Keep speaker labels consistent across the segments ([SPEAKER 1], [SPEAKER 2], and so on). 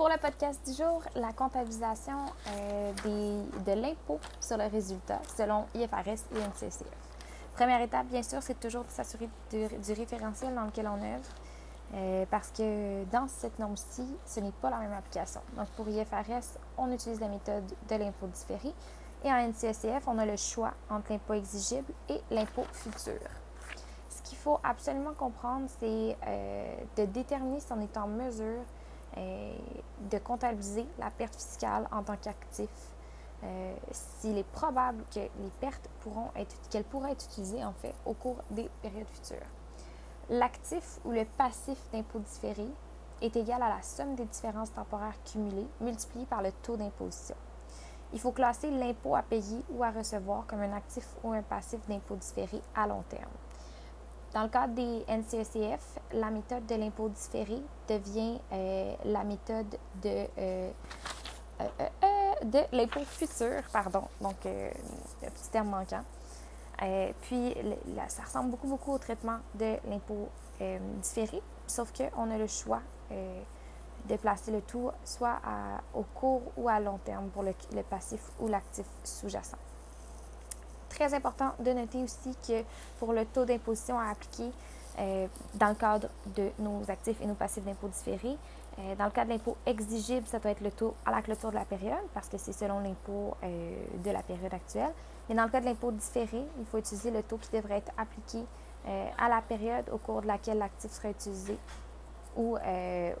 [SPEAKER 1] Pour le podcast du jour, la comptabilisation euh, des, de l'impôt sur le résultat selon IFRS et NCCF. Première étape, bien sûr, c'est toujours de s'assurer du, référentiel dans lequel on œuvre. Euh, parce que dans cette norme-ci, ce n'est pas la même application. Donc, pour IFRS, on utilise la méthode de l'impôt différé et en NCCF, on a le choix entre l'impôt exigible et l'impôt futur. Ce qu'il faut absolument comprendre, c'est euh, de déterminer si on est en mesure euh, de comptabiliser la perte fiscale en tant qu'actif. Euh, s'il est probable que les pertes pourront être, qu'elles être utilisées en au cours des périodes futures. L'actif ou le passif d'impôt différé est égal à la somme des différences temporaires cumulées multipliées par le taux d'imposition. Il faut classer l'impôt à payer ou à recevoir comme un actif ou un passif d'impôt différé à long terme. Dans le cadre des NCECF, la méthode de l'impôt différé devient euh, la méthode de, euh, euh, de l'impôt futur, pardon, donc le petit terme manquant. puis, ça ressemble beaucoup, beaucoup au traitement de l'impôt différé, sauf qu'on a le choix de placer le tout soit au court ou à long terme pour le, passif ou l'actif sous-jacent. Très important de noter aussi que pour le taux d'imposition à appliquer euh, dans le cadre de nos actifs et nos passifs d'impôt différés, euh, dans le cas de l'impôt exigible, ça doit être le taux à la clôture de la période parce que c'est selon l'impôt euh, de la période actuelle. Mais dans le cas de l'impôt différé, il faut utiliser le taux qui devrait être appliqué à la période au cours de laquelle l'actif sera utilisé ou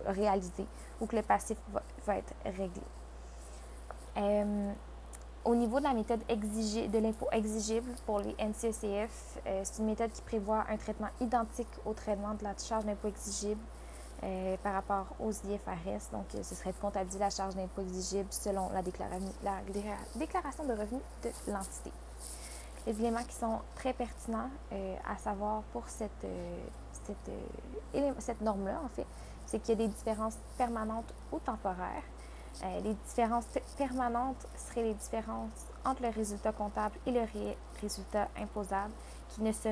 [SPEAKER 1] réalisé ou que le passif va, être réglé. Euh, au niveau de la méthode exigée, de l'impôt exigible pour les NCECF, euh, c'est une méthode qui prévoit un traitement identique au traitement de la charge d'impôt exigible par rapport aux IFRS. Donc, ce serait de comptabiliser la charge d'impôt exigible selon la, la déclaration de revenus de l'entité. Les éléments qui sont très pertinents à savoir pour cette, cette, euh, cette norme-là, en fait, c'est qu'il y a des différences permanentes ou temporaires. Euh, les différences permanentes seraient les différences entre le résultat comptable et le résultat imposable qui ne se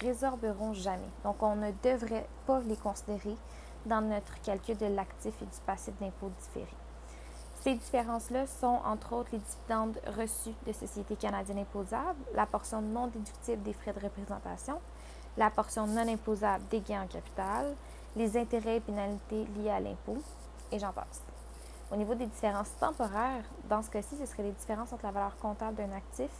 [SPEAKER 1] résorberont jamais. Donc, on ne devrait pas les considérer dans notre calcul de l'actif et du passif d'impôt différé. Ces différences-là sont, entre autres, les dividendes reçus de sociétés canadiennes imposables, la portion non déductible des frais de représentation, la portion non imposable des gains en capital, les intérêts et pénalités liés à l'impôt, et j'en passe. Au niveau des différences temporaires, dans ce cas-ci, ce serait les différences entre la valeur comptable d'un actif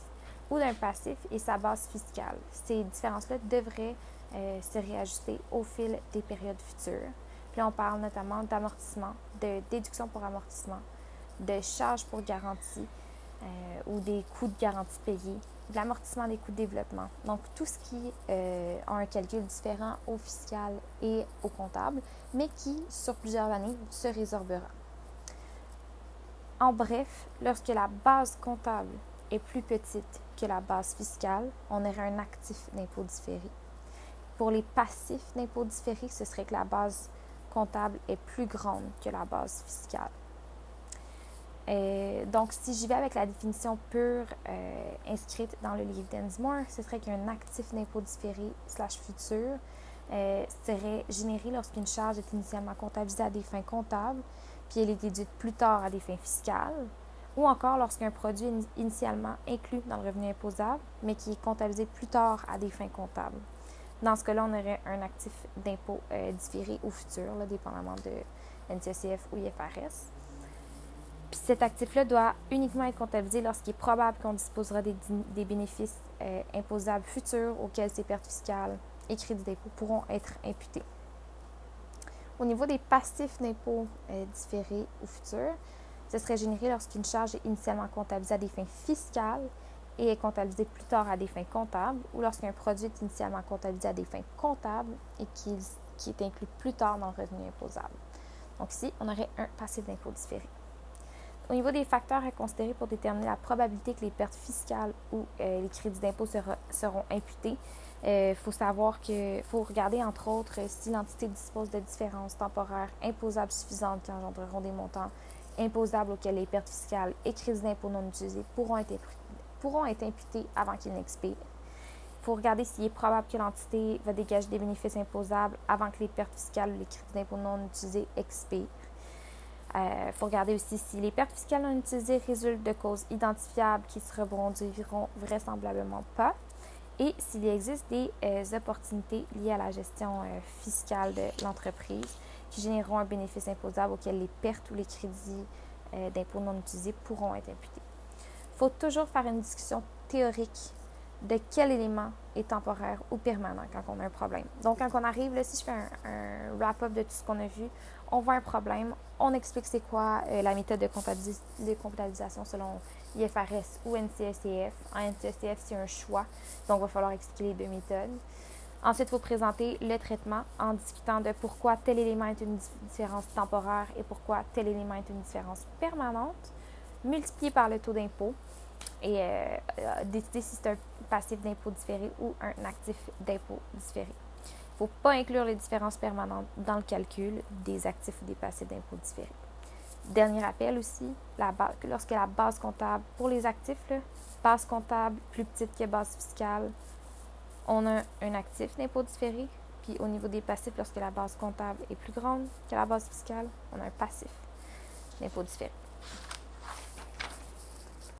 [SPEAKER 1] ou d'un passif et sa base fiscale. Ces différences-là devraient euh, se réajuster au fil des périodes futures. Puis on parle notamment d'amortissement, de déduction pour amortissement, de charges pour garantie euh, ou des coûts de garantie payés, de l'amortissement des coûts de développement. Donc, tout ce qui euh, a un calcul différent au fiscal et au comptable, mais qui, sur plusieurs années, se résorbera. En bref, lorsque la base comptable est plus petite que la base fiscale, on aurait un actif d'impôt différé. Pour les passifs d'impôt différé, ce serait que la base comptable est plus grande que la base fiscale. Euh, donc, si j'y vais avec la définition pure euh, inscrite dans le livre d'Ensmore, ce serait qu'un actif d'impôt différé slash futur euh, serait généré lorsqu'une charge est initialement comptabilisée à des fins comptables, puis elle est déduite plus tard à des fins fiscales, ou encore lorsqu'un produit est initialement inclus dans le revenu imposable, mais qui est comptabilisé plus tard à des fins comptables. Dans ce cas-là, on aurait un actif d'impôt différé au futur, dépendamment de NCCF ou IFRS. Puis cet actif-là doit uniquement être comptabilisé lorsqu'il est probable qu'on disposera des, bénéfices euh, imposables futurs auxquels ces pertes fiscales et crédits d'impôt pourront être imputés. Au niveau des passifs d'impôt euh, différés ou futurs, ce serait généré lorsqu'une charge est initialement comptabilisée à des fins fiscales et est comptabilisée plus tard à des fins comptables, ou lorsqu'un produit est initialement comptabilisé à des fins comptables et qui, qui est inclus plus tard dans le revenu imposable. Donc ici, on aurait un passif d'impôt différé. Au niveau des facteurs à considérer pour déterminer la probabilité que les pertes fiscales ou euh, les crédits d'impôt seront imputés, il euh, faut savoir qu'il faut regarder entre autres si l'entité dispose de différences temporaires imposables suffisantes qui engendreront des montants imposables auxquels les pertes fiscales et crédits d'impôt non utilisés pourront être, pourront être imputés avant qu'ils n'expirent. Il faut regarder s'il est probable que l'entité va dégager des bénéfices imposables avant que les pertes fiscales ou les crédits d'impôt non utilisés expirent Il euh, faut regarder aussi si les pertes fiscales non utilisées résultent de causes identifiables qui se rebondiront vraisemblablement pas et s'il existe des euh, opportunités liées à la gestion euh, fiscale de l'entreprise qui généreront un bénéfice imposable auquel les pertes ou les crédits d'impôts non utilisés pourront être imputés. Il faut toujours faire une discussion théorique de quel élément est temporaire ou permanent quand on a un problème. Donc, quand on arrive, là, si je fais un, wrap-up de tout ce qu'on a vu, on voit un problème, on explique c'est quoi euh, la méthode de, comptabilisation selon IFRS ou NCSCF. En NCSCF, c'est un choix, donc il va falloir expliquer les deux méthodes. Ensuite, il faut présenter le traitement en discutant de pourquoi tel élément est une différence temporaire et pourquoi tel élément est une différence permanente, multiplié par le taux d'impôt et euh, euh, décider si c'est un passif d'impôt différé ou un actif d'impôt différé. Il ne faut pas inclure les différences permanentes dans le calcul des actifs ou des passifs d'impôt différés. Dernier rappel aussi, lorsque la base comptable pour les actifs, base comptable plus petite que base fiscale, on a un actif d'impôt différé. Puis au niveau des passifs, lorsque la base comptable est plus grande que la base fiscale, on a un passif d'impôt différé.